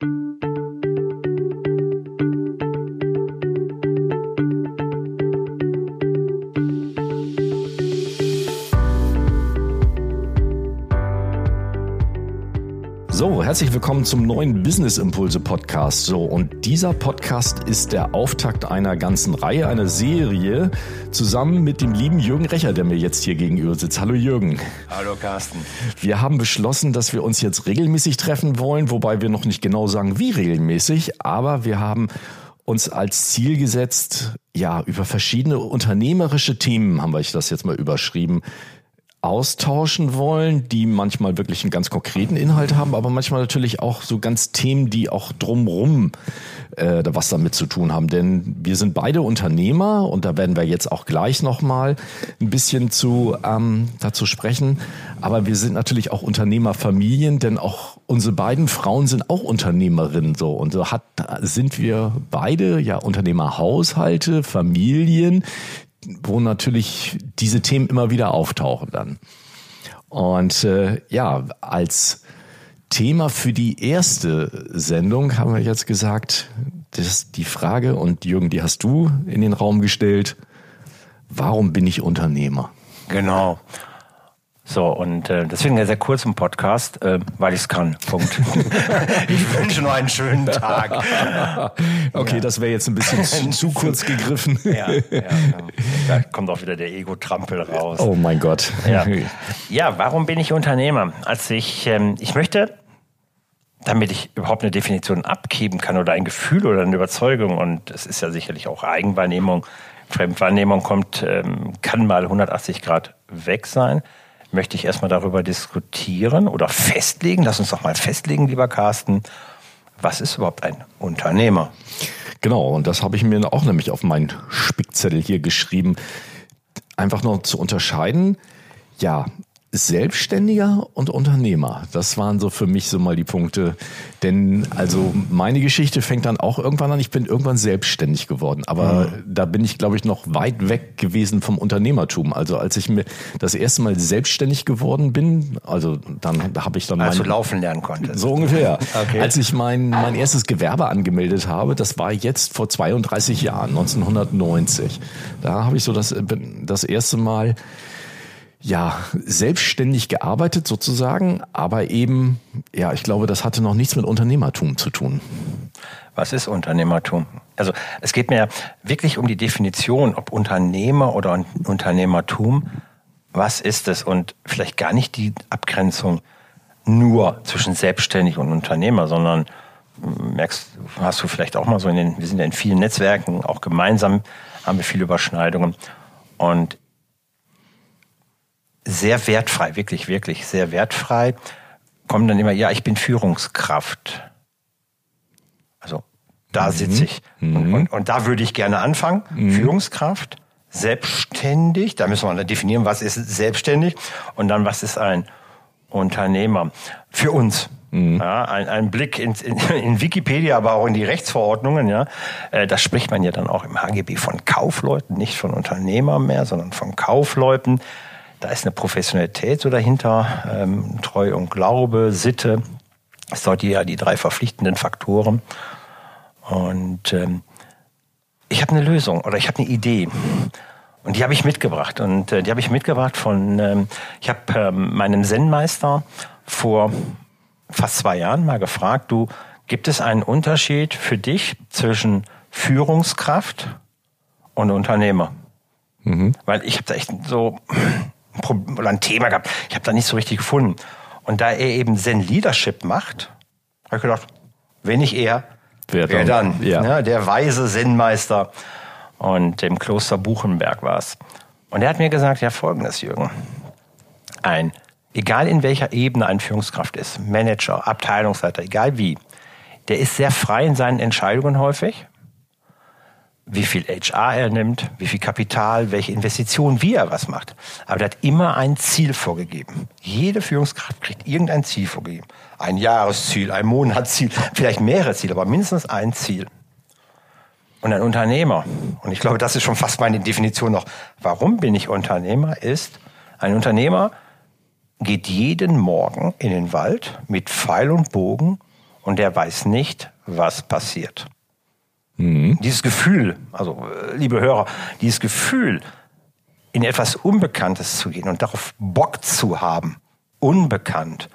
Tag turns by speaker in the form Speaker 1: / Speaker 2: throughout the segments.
Speaker 1: So, herzlich willkommen zum neuen Business Impulse Podcast. So, und dieser Podcast ist der Auftakt einer ganzen Reihe, einer Serie, zusammen mit dem lieben Jürgen Recher, der mir jetzt hier gegenüber sitzt. Hallo Jürgen.
Speaker 2: Hallo Carsten.
Speaker 1: Wir haben beschlossen, dass wir uns jetzt regelmäßig treffen wollen, wobei wir noch nicht genau sagen, wie regelmäßig, aber wir haben uns als Ziel gesetzt, ja, über verschiedene unternehmerische Themen, haben wir das jetzt mal überschrieben, austauschen wollen, die manchmal wirklich einen ganz konkreten Inhalt haben, aber manchmal natürlich auch so ganz Themen, die auch drumrum äh, was damit zu tun haben. Denn wir sind beide Unternehmer und da werden wir jetzt auch gleich nochmal ein bisschen zu ähm, dazu sprechen. Aber wir sind natürlich auch Unternehmerfamilien, denn auch unsere beiden Frauen sind auch Unternehmerinnen so und so hat sind wir beide ja Unternehmerhaushalte, Familien, wo natürlich diese Themen immer wieder auftauchen dann. Und äh, ja, als Thema für die erste Sendung haben wir jetzt gesagt, das die Frage, und Jürgen, die hast du in den Raum gestellt, warum bin ich Unternehmer?
Speaker 2: Genau. So, und äh, deswegen sehr kurz im Podcast, äh, weil ich es kann. Punkt. ich wünsche nur einen schönen Tag.
Speaker 1: okay, ja. das wäre jetzt ein bisschen zu, zu kurz gegriffen. ja, ja, ja,
Speaker 2: da kommt auch wieder der Ego-Trampel raus.
Speaker 1: Oh mein Gott.
Speaker 2: Ja, ja warum bin ich Unternehmer? Also ich, ähm, ich möchte damit ich überhaupt eine Definition abgeben kann oder ein Gefühl oder eine Überzeugung, und es ist ja sicherlich auch Eigenwahrnehmung, Fremdwahrnehmung kommt, ähm, kann mal 180 Grad weg sein möchte ich erstmal darüber diskutieren oder festlegen. Lass uns doch mal festlegen, lieber Carsten. Was ist überhaupt ein Unternehmer?
Speaker 1: Genau, und das habe ich mir auch nämlich auf meinen Spickzettel hier geschrieben. Einfach nur zu unterscheiden. Ja, Selbstständiger und Unternehmer. Das waren so für mich so mal die Punkte. Denn also meine Geschichte fängt dann auch irgendwann an. Ich bin irgendwann selbstständig geworden. Aber mhm. da bin ich, glaube ich, noch weit weg gewesen vom Unternehmertum. Also als ich mir das erste Mal selbstständig geworden bin, also dann da habe ich dann...
Speaker 2: Also laufen lernen konnte.
Speaker 1: So ungefähr. Okay. Als ich mein, mein erstes Gewerbe angemeldet habe, das war jetzt vor 32 Jahren, 1990. Da habe ich so das, das erste Mal ja, selbstständig gearbeitet sozusagen, aber eben, ja, ich glaube, das hatte noch nichts mit Unternehmertum zu tun.
Speaker 2: Was ist Unternehmertum? Also es geht mir wirklich um die Definition, ob Unternehmer oder Unternehmertum, was ist es? Und vielleicht gar nicht die Abgrenzung nur zwischen selbstständig und Unternehmer, sondern hm, merkst, hast du vielleicht auch mal so in den, wir sind ja in vielen Netzwerken, auch gemeinsam haben wir viele Überschneidungen. Und sehr wertfrei, wirklich, wirklich sehr wertfrei, kommen dann immer, ja, ich bin Führungskraft. Also da mhm. sitze ich. Mhm. Und, und, und, da würde ich gerne anfangen. Mhm. Führungskraft, selbstständig, da müssen wir dann definieren, was ist selbstständig und dann, was ist ein Unternehmer. Für uns. Mhm. Ja, ein, ein Blick in, in, in, Wikipedia, aber auch in die Rechtsverordnungen, ja, äh, da spricht man ja dann auch im HGB von Kaufleuten, nicht von Unternehmern mehr, sondern von Kaufleuten. Da ist eine Professionalität so dahinter, ähm, Treu und Glaube, Sitte. Das sind ja die drei verpflichtenden Faktoren. Und ähm, ich habe eine Lösung oder ich habe eine Idee. Und die habe ich mitgebracht. Und äh, die habe ich mitgebracht von, ähm, ich habe ähm, meinem Zen-Meister vor fast zwei Jahren mal gefragt, du, gibt es einen Unterschied für dich zwischen Führungskraft und Unternehmer? Mhm. Weil ich habe da echt so oder ein Thema gehabt. Ich habe da nicht so richtig gefunden. Und da er eben Zen Leadership macht, habe ich gedacht, wenn nicht er, wer, wer dann? Ja. ja. der weise Zen-Meister. Und im Kloster Buchenberg war es. Und er hat mir gesagt, ja, folgendes, Jürgen. Ein, egal in welcher Ebene ein Führungskraft ist, Manager, Abteilungsleiter, egal wie, der ist sehr frei in seinen Entscheidungen häufig wie viel HR er nimmt, wie viel Kapital, welche Investitionen, wie er was macht. Aber er hat immer ein Ziel vorgegeben. Jede Führungskraft kriegt irgendein Ziel vorgegeben. Ein Jahresziel, ein Monatsziel, vielleicht mehrere Ziele, aber mindestens ein Ziel. Und ein Unternehmer, und ich glaube, das ist schon fast meine Definition noch, warum bin ich Unternehmer, ist, ein Unternehmer geht jeden Morgen in den Wald mit Pfeil und Bogen und der weiß nicht, was passiert. Mhm. Dieses Gefühl, also äh, liebe Hörer, dieses Gefühl, in etwas Unbekanntes zu gehen und darauf Bock zu haben, unbekannt,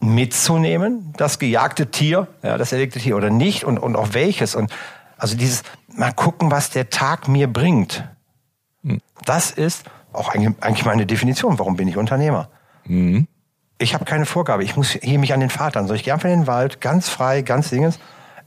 Speaker 2: mitzunehmen, das gejagte Tier, ja, das erlegte Tier oder nicht und, und auch welches. Und also dieses mal gucken, was der Tag mir bringt. Mhm. Das ist auch eigentlich meine Definition. Warum bin ich Unternehmer? Mhm. Ich habe keine Vorgabe. Ich muss hier mich an den Vater. Soll ich gehe einfach in den Wald, ganz frei, ganz dingens.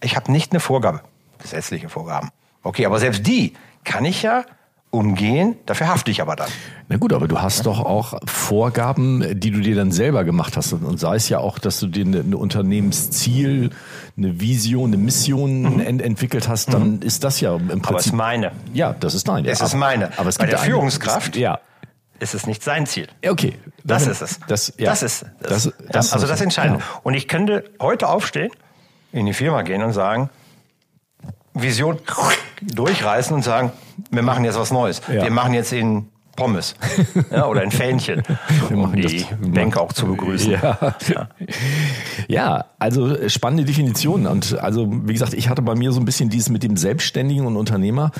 Speaker 2: Ich habe nicht eine Vorgabe. Gesetzliche Vorgaben. Okay, aber selbst die kann ich ja umgehen, dafür hafte ich aber dann.
Speaker 1: Na gut, aber du hast doch auch Vorgaben, die du dir dann selber gemacht hast. Und sei es ja auch, dass du dir ein Unternehmensziel, eine Vision, eine Mission mhm. ent entwickelt hast, dann mhm. ist das ja im Prinzip. Aber es
Speaker 2: ist meine.
Speaker 1: Ja, das ist deine.
Speaker 2: Es ist meine.
Speaker 1: Aber es Bei gibt
Speaker 2: der Führungskraft.
Speaker 1: Eine, ja.
Speaker 2: Ist es nicht sein Ziel.
Speaker 1: Okay.
Speaker 2: Das ist es.
Speaker 1: Das, ja.
Speaker 2: das ist das, das, das Also das Entscheidende. Ja. Und ich könnte heute aufstehen, in die Firma gehen und sagen, Vision durchreißen und sagen, wir machen jetzt was Neues. Ja. Wir machen jetzt in Pommes ja, oder ein Fähnchen, um die Bank auch zu begrüßen.
Speaker 1: Ja. ja. ja, also spannende Definition. Und also, wie gesagt, ich hatte bei mir so ein bisschen dieses mit dem Selbstständigen und Unternehmer.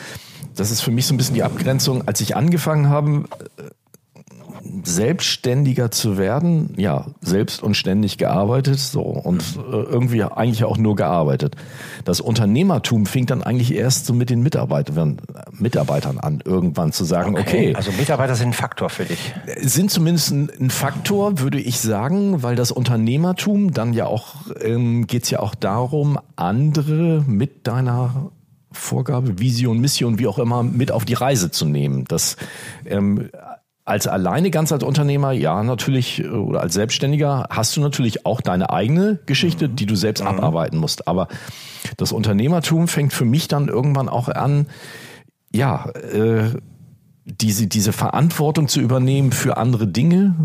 Speaker 1: Das ist für mich so ein bisschen die Abgrenzung. Als ich angefangen habe, selbstständiger zu werden, ja, selbst und ständig gearbeitet, so und äh, irgendwie eigentlich auch nur gearbeitet. Das Unternehmertum fing dann eigentlich erst so mit den Mitarbeitern, Mitarbeitern an, irgendwann zu sagen, okay,
Speaker 2: okay. Also Mitarbeiter sind ein Faktor für dich.
Speaker 1: Sind zumindest ein, ein Faktor, würde ich sagen, weil das Unternehmertum dann ja auch, ähm, geht es ja auch darum, andere mit deiner Vorgabe, Vision, Mission, wie auch immer, mit auf die Reise zu nehmen. Das ähm, als alleine ganz als Unternehmer, ja, natürlich, äh, oder als Selbstständiger hast du natürlich auch deine eigene Geschichte, die du selbst mhm. abarbeiten musst. Aber das Unternehmertum fängt für mich dann irgendwann auch an, ja, äh, diese, diese Verantwortung zu übernehmen für andere Dinge,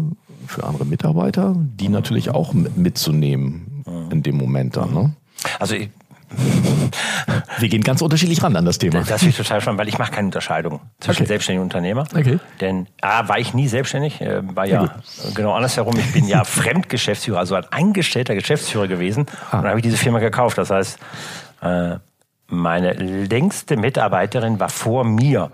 Speaker 1: für andere Mitarbeiter, die natürlich auch mitzunehmen in dem Moment dann. Ne?
Speaker 2: Also ich,
Speaker 1: wir gehen ganz unterschiedlich ran an das Thema.
Speaker 2: Das finde ich total spannend, weil ich mache keine Unterscheidung zwischen okay. selbstständigen Unternehmer.
Speaker 1: Okay.
Speaker 2: Denn A, war ich nie selbstständig, äh, war ja, ja genau andersherum. Ich bin ja Fremdgeschäftsführer, also ein eingestellter Geschäftsführer gewesen. Ah. Und dann habe ich diese Firma gekauft. Das heißt, äh, meine längste Mitarbeiterin war vor mir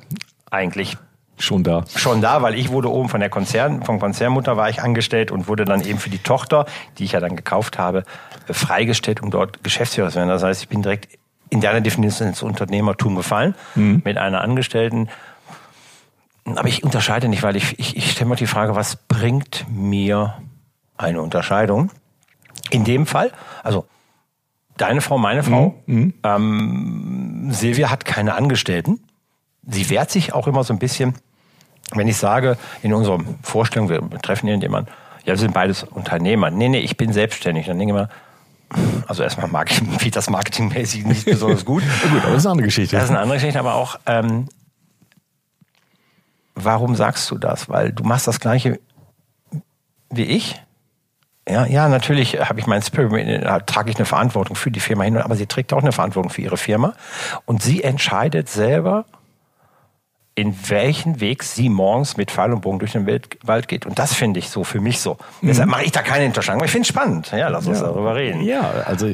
Speaker 2: eigentlich
Speaker 1: schon da.
Speaker 2: Schon da, weil ich wurde oben von der Konzern, von Konzernmutter war ich angestellt und wurde dann eben für die Tochter, die ich ja dann gekauft habe, freigestellt, um dort Geschäftsführer zu werden. Das heißt, ich bin direkt in deiner Definition ins Unternehmertum gefallen mhm. mit einer Angestellten. Aber ich unterscheide nicht, weil ich, ich, ich stelle mir die Frage, was bringt mir eine Unterscheidung? In dem Fall, also deine Frau, meine Frau, mhm. mhm. ähm, Silvia hat keine Angestellten. Sie wehrt sich auch immer so ein bisschen, wenn ich sage, in unserer Vorstellung, wir treffen irgendjemanden, ja, wir sind beides Unternehmer. Nee, nee, ich bin selbstständig. Dann denke ich immer, also erstmal mag ich das marketingmäßig nicht besonders gut.
Speaker 1: gut, aber das ist eine andere Geschichte.
Speaker 2: Das ist eine andere Geschichte, aber auch, ähm, warum sagst du das? Weil du machst das Gleiche wie ich. Ja, ja, natürlich habe ich meinen Spirit, trage ich eine Verantwortung für die Firma hin, aber sie trägt auch eine Verantwortung für ihre Firma. Und sie entscheidet selber, in welchen Weg sie morgens mit Pfeil und Bogen durch den Wald geht. Und das finde ich so für mich so. Mhm. Deshalb mache ich da keine Unterscheidung. Aber ich finde es spannend. Ja, lass uns ja. darüber reden.
Speaker 1: Ja, also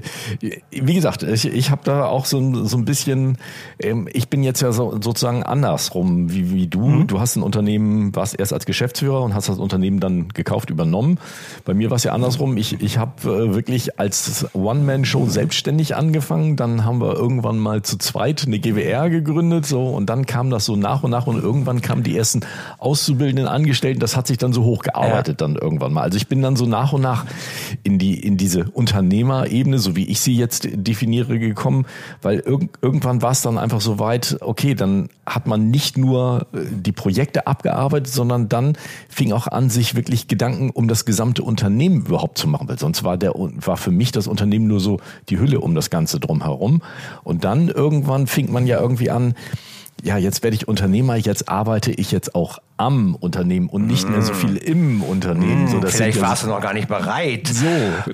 Speaker 1: wie gesagt, ich, ich habe da auch so, so ein bisschen, ähm, ich bin jetzt ja so, sozusagen andersrum wie, wie du. Mhm. Du hast ein Unternehmen, warst erst als Geschäftsführer und hast das Unternehmen dann gekauft, übernommen. Bei mir war es ja andersrum. Ich, ich habe äh, wirklich als One-Man-Show selbstständig angefangen. Dann haben wir irgendwann mal zu zweit eine GWR gegründet so und dann kam das so nach und nach und irgendwann kamen die ersten auszubildenden Angestellten. Das hat sich dann so hochgearbeitet ja. dann irgendwann mal. Also ich bin dann so nach und nach in die in diese Unternehmerebene, so wie ich sie jetzt definiere, gekommen, weil irg irgendwann war es dann einfach so weit. Okay, dann hat man nicht nur äh, die Projekte abgearbeitet, sondern dann fing auch an, sich wirklich Gedanken um das gesamte Unternehmen überhaupt zu machen, weil sonst war der war für mich das Unternehmen nur so die Hülle um das Ganze drumherum. Und dann irgendwann fing man ja irgendwie an, ja, jetzt werde ich Unternehmer, jetzt arbeite ich jetzt auch am Unternehmen und nicht mehr so
Speaker 2: Mm.
Speaker 1: viel im Unternehmen. so, das
Speaker 2: Vielleicht
Speaker 1: ja
Speaker 2: warst du noch gar nicht bereit.
Speaker 1: So.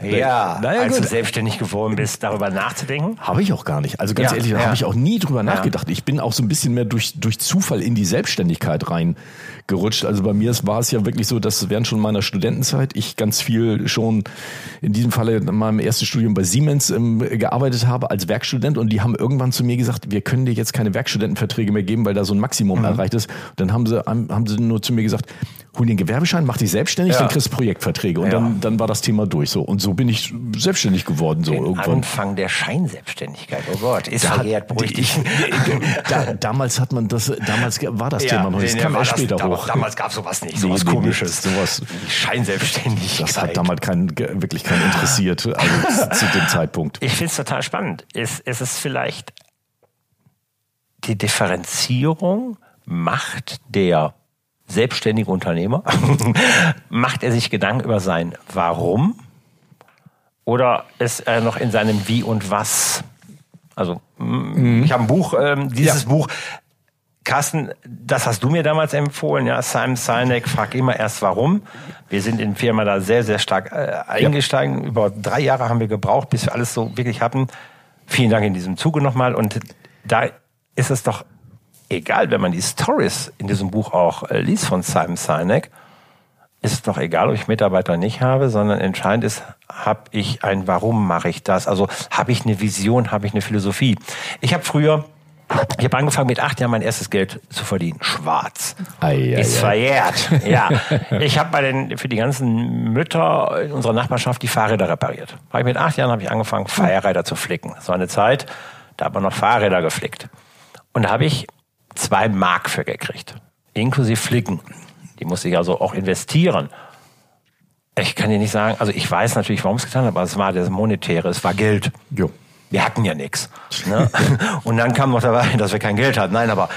Speaker 2: Ja,
Speaker 1: Naja,
Speaker 2: als
Speaker 1: gut.
Speaker 2: du selbstständig geworden bist, darüber nachzudenken.
Speaker 1: Habe ich auch gar nicht. Also ganz
Speaker 2: Ja,
Speaker 1: ehrlich, da
Speaker 2: ja.
Speaker 1: habe ich auch nie drüber nachgedacht. Ich bin auch so ein bisschen mehr durch, durch Zufall in die Selbstständigkeit reingerutscht. Also bei mir war es ja wirklich so, dass während schon meiner Studentenzeit ich ganz viel schon in diesem Falle in meinem ersten Studium bei Siemens ähm, gearbeitet habe als Werkstudent und die haben irgendwann zu mir gesagt, wir können dir jetzt keine Werkstudentenverträge mehr geben, weil da so ein Maximum erreicht ist. Und dann haben sie, haben sie nur zu mir gesagt, hol dir einen Gewerbeschein, mach dich selbstständig,
Speaker 2: Ja.
Speaker 1: dann kriegst du Projektverträge. Und
Speaker 2: Ja.
Speaker 1: dann, dann war das Thema durch. So. Und so bin ich selbstständig geworden. So
Speaker 2: Den
Speaker 1: irgendwann.
Speaker 2: Anfang der Scheinselbständigkeit. Oh Gott, ist
Speaker 1: Da
Speaker 2: verjährt, beruhig dich.
Speaker 1: da, damals hat man das, damals war das Thema noch nicht. Das kam erst
Speaker 2: das-
Speaker 1: später
Speaker 2: damals,
Speaker 1: hoch.
Speaker 2: Damals gab es sowas nicht, sowas
Speaker 1: nee,
Speaker 2: komisches.
Speaker 1: sowas-
Speaker 2: Scheinselbstständigkeit.
Speaker 1: Das hat damals keinen, wirklich keinen interessiert, also zu dem Zeitpunkt.
Speaker 2: Ich finde es total spannend. Es, es ist vielleicht die Differenzierung macht der selbstständige Unternehmer, macht er sich Gedanken über sein Warum oder ist er noch in seinem Wie und Was? Also, mm, ich habe ein Buch, ähm, dieses
Speaker 1: Ja.
Speaker 2: Buch, Carsten, das hast du mir damals empfohlen, ja, Simon Sinek, frag immer erst warum. Wir sind in der Firma da sehr, sehr stark äh, eingestiegen. Über drei Jahre haben wir gebraucht, bis wir alles so wirklich hatten. Vielen Dank in diesem Zuge nochmal. Und da ist es doch egal, wenn man die Stories in diesem Buch auch äh, liest von Simon Sinek, ist es doch egal, ob ich Mitarbeiter nicht habe, sondern entscheidend ist, habe ich ein Warum mache ich das? Also habe ich eine Vision, habe ich eine Philosophie? Ich habe früher, ich habe angefangen mit acht Jahren mein erstes Geld zu verdienen. Schwarz.
Speaker 1: Ei, ei,
Speaker 2: ist verjährt. Ja. Ich habe bei den für die ganzen Mütter in unserer Nachbarschaft die Fahrräder repariert. Ich mit acht Jahren habe ich angefangen, Fahrräder zu flicken. Das war eine Zeit, da hat man noch Fahrräder geflickt. Und da habe ich zwei Mark für gekriegt. Inklusive Flicken. Die musste ich also auch investieren. Ich kann dir nicht sagen, also ich weiß natürlich, warum es getan habe, aber es war das Monetäre, es war Geld.
Speaker 1: Jo.
Speaker 2: Wir hatten ja nichts. Ne? Und dann kam noch dabei, dass wir kein Geld hatten. Nein, aber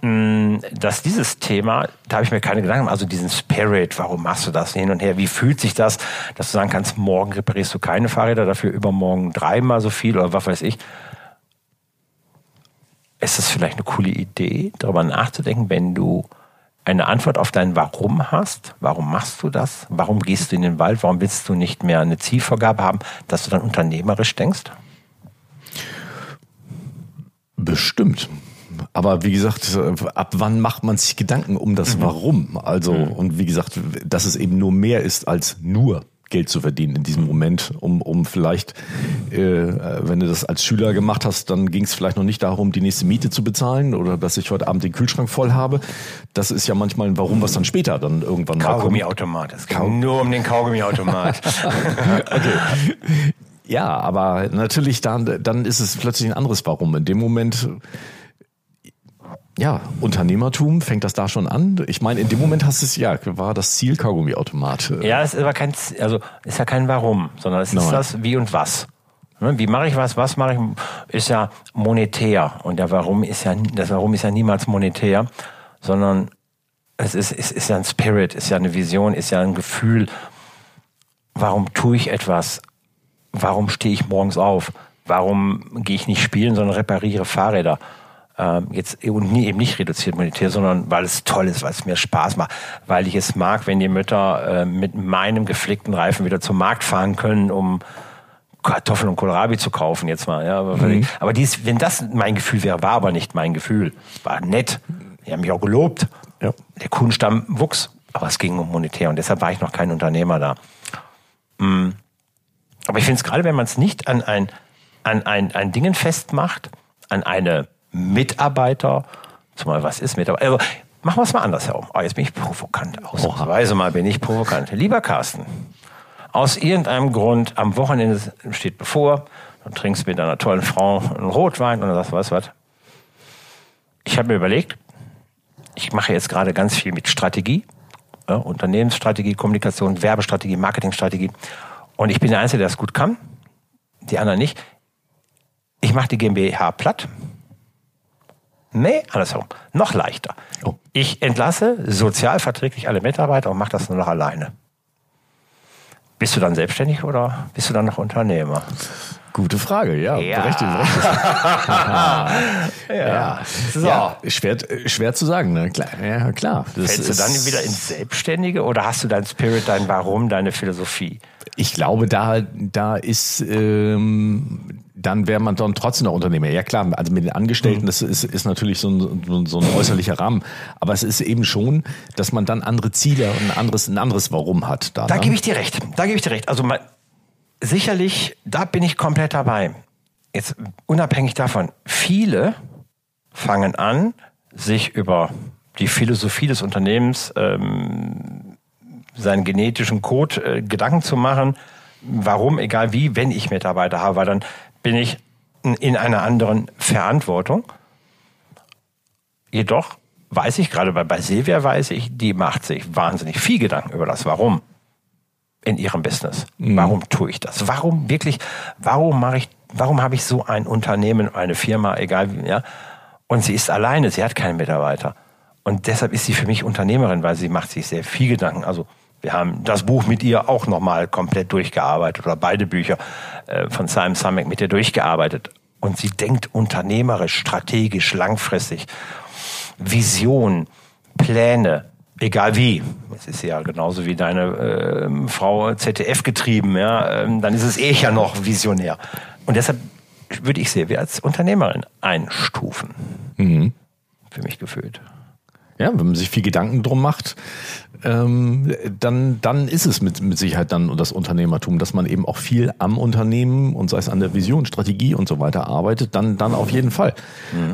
Speaker 2: mh, dass dieses Thema, da habe ich mir keine Gedanken, gemacht. also diesen Spirit, warum machst du das hin und her? Wie fühlt sich das, dass du sagen kannst, morgen reparierst du keine Fahrräder, dafür übermorgen dreimal so viel oder was weiß ich? Ist das vielleicht eine coole Idee, darüber nachzudenken, wenn du eine Antwort auf dein Warum hast? Warum machst du das? Warum gehst du in den Wald? Warum willst du nicht mehr eine Zielvorgabe haben, dass du dann unternehmerisch denkst?
Speaker 1: Bestimmt. Aber wie gesagt, ab wann macht man sich Gedanken um das Warum? Also, und wie gesagt, dass es eben nur mehr ist als nur Geld zu verdienen in diesem Moment, um, um vielleicht, äh, wenn du das als Schüler gemacht hast, dann ging es vielleicht noch nicht darum, die nächste Miete zu bezahlen oder dass ich heute Abend den Kühlschrank voll habe. Das ist ja manchmal ein Warum, was dann später dann irgendwann.
Speaker 2: Kaugummiautomat. Es ging nur um den Kaugummiautomat.
Speaker 1: Ja, aber natürlich dann, dann ist es plötzlich ein anderes Warum. In dem Moment, ja, Unternehmertum, fängt das da schon an? Ich meine, in dem Moment hast du es, ja, war das Ziel Kaugummiautomat.
Speaker 2: ja, es ist aber kein, also ist ja kein Warum, sondern es ist
Speaker 1: Nein.
Speaker 2: das Wie und Was. Ne, Wie mache ich was? Was mache ich? Ist ja monetär und der Warum ist ja das Warum ist ja niemals monetär, sondern es ist, es ist ja ein Spirit, ist ja eine Vision, ist ja ein Gefühl. Warum tue ich etwas? Warum stehe ich morgens auf? Warum gehe ich nicht spielen, sondern repariere Fahrräder? Ähm, jetzt und nie, eben nicht reduziert monetär, sondern weil es toll ist, weil es mir Spaß macht, weil ich es mag, wenn die Mütter äh, mit meinem geflickten Reifen wieder zum Markt fahren können, um Kartoffeln und Kohlrabi zu kaufen jetzt mal. Ja, aber aber dies, wenn das mein Gefühl wäre, war aber nicht mein Gefühl. War nett. Die haben mich auch gelobt.
Speaker 1: Ja.
Speaker 2: Der Kundenstamm wuchs, aber es ging um monetär und deshalb war ich noch kein Unternehmer da. Mm. Aber ich finde es gerade, wenn man es nicht an ein, an ein, ein Dingen festmacht, an eine Mitarbeiter, zumal was ist Mitarbeiter, also machen wir es mal anders herum. Oh, jetzt bin ich provokant. Ausnahmsweise mal bin ich provokant. Lieber Carsten, aus irgendeinem Grund am Wochenende steht bevor, du trinkst mit einer tollen Frau einen Rotwein oder das was was. Ich habe mir überlegt, ich mache jetzt gerade ganz viel mit Strategie, ja, Unternehmensstrategie, Kommunikation, Werbestrategie, Marketingstrategie. Und ich bin der Einzige, der es gut kann, die anderen nicht. Ich mache die GmbH platt. Nee, andersherum. Noch leichter.
Speaker 1: Oh.
Speaker 2: Ich entlasse sozialverträglich alle Mitarbeiter und mache das nur noch alleine. Bist du dann selbstständig oder bist du dann noch Unternehmer?
Speaker 1: Gute Frage, ja.
Speaker 2: Ja.
Speaker 1: Berechtigt, berechtigt. ja.
Speaker 2: So.
Speaker 1: ja. Schwer, schwer zu sagen, ne? Klar, ja, klar. Das
Speaker 2: Fällst du dann wieder ins Selbstständige oder hast du dein Spirit, dein Warum, deine Philosophie?
Speaker 1: Ich glaube, da, da ist, ähm, dann wäre man dann trotzdem noch Unternehmer. Ja klar, also mit den Angestellten, das ist, ist natürlich so ein, so ein- äußerlicher Rahmen. Aber es ist eben schon, dass man dann andere Ziele und ein anderes, ein anderes Warum hat. Da,
Speaker 2: Da
Speaker 1: ne?
Speaker 2: gebe ich dir recht. Da gebe ich dir recht. Also mal, sicherlich, da bin ich komplett dabei. Jetzt unabhängig davon, viele fangen an, sich über die Philosophie des Unternehmens, ähm, seinen genetischen Code äh, Gedanken zu machen. Warum, egal wie, wenn ich Mitarbeiter habe, weil dann bin ich in- in einer anderen Verantwortung. Jedoch weiß ich, gerade bei, bei Silvia weiß ich, die macht sich wahnsinnig viel Gedanken über das Warum in ihrem Business. Warum tue ich das? Warum wirklich, warum mache ich, warum habe ich so ein Unternehmen, eine Firma, egal wie, ja? Und sie ist alleine, sie hat keinen Mitarbeiter. Und deshalb ist sie für mich Unternehmerin, weil sie macht sich sehr viel Gedanken. Also wir haben das Buch mit ihr auch nochmal komplett durchgearbeitet oder beide Bücher äh, von Simon Sinek mit ihr durchgearbeitet. Und sie denkt unternehmerisch, strategisch, langfristig. Vision, Pläne, egal wie. Es ist ja genauso wie deine ähm, Frau ZDF getrieben, ja, ähm, dann ist es eh ja noch visionär. Und deshalb würde ich sie als Unternehmerin einstufen. Für mich gefühlt.
Speaker 1: Ja, wenn man sich viel Gedanken drum macht, ähm, dann, dann ist es mit, mit Sicherheit dann das Unternehmertum, dass man eben auch viel am Unternehmen und sei es an der Vision, Strategie und so weiter arbeitet, dann, dann auf jeden Fall.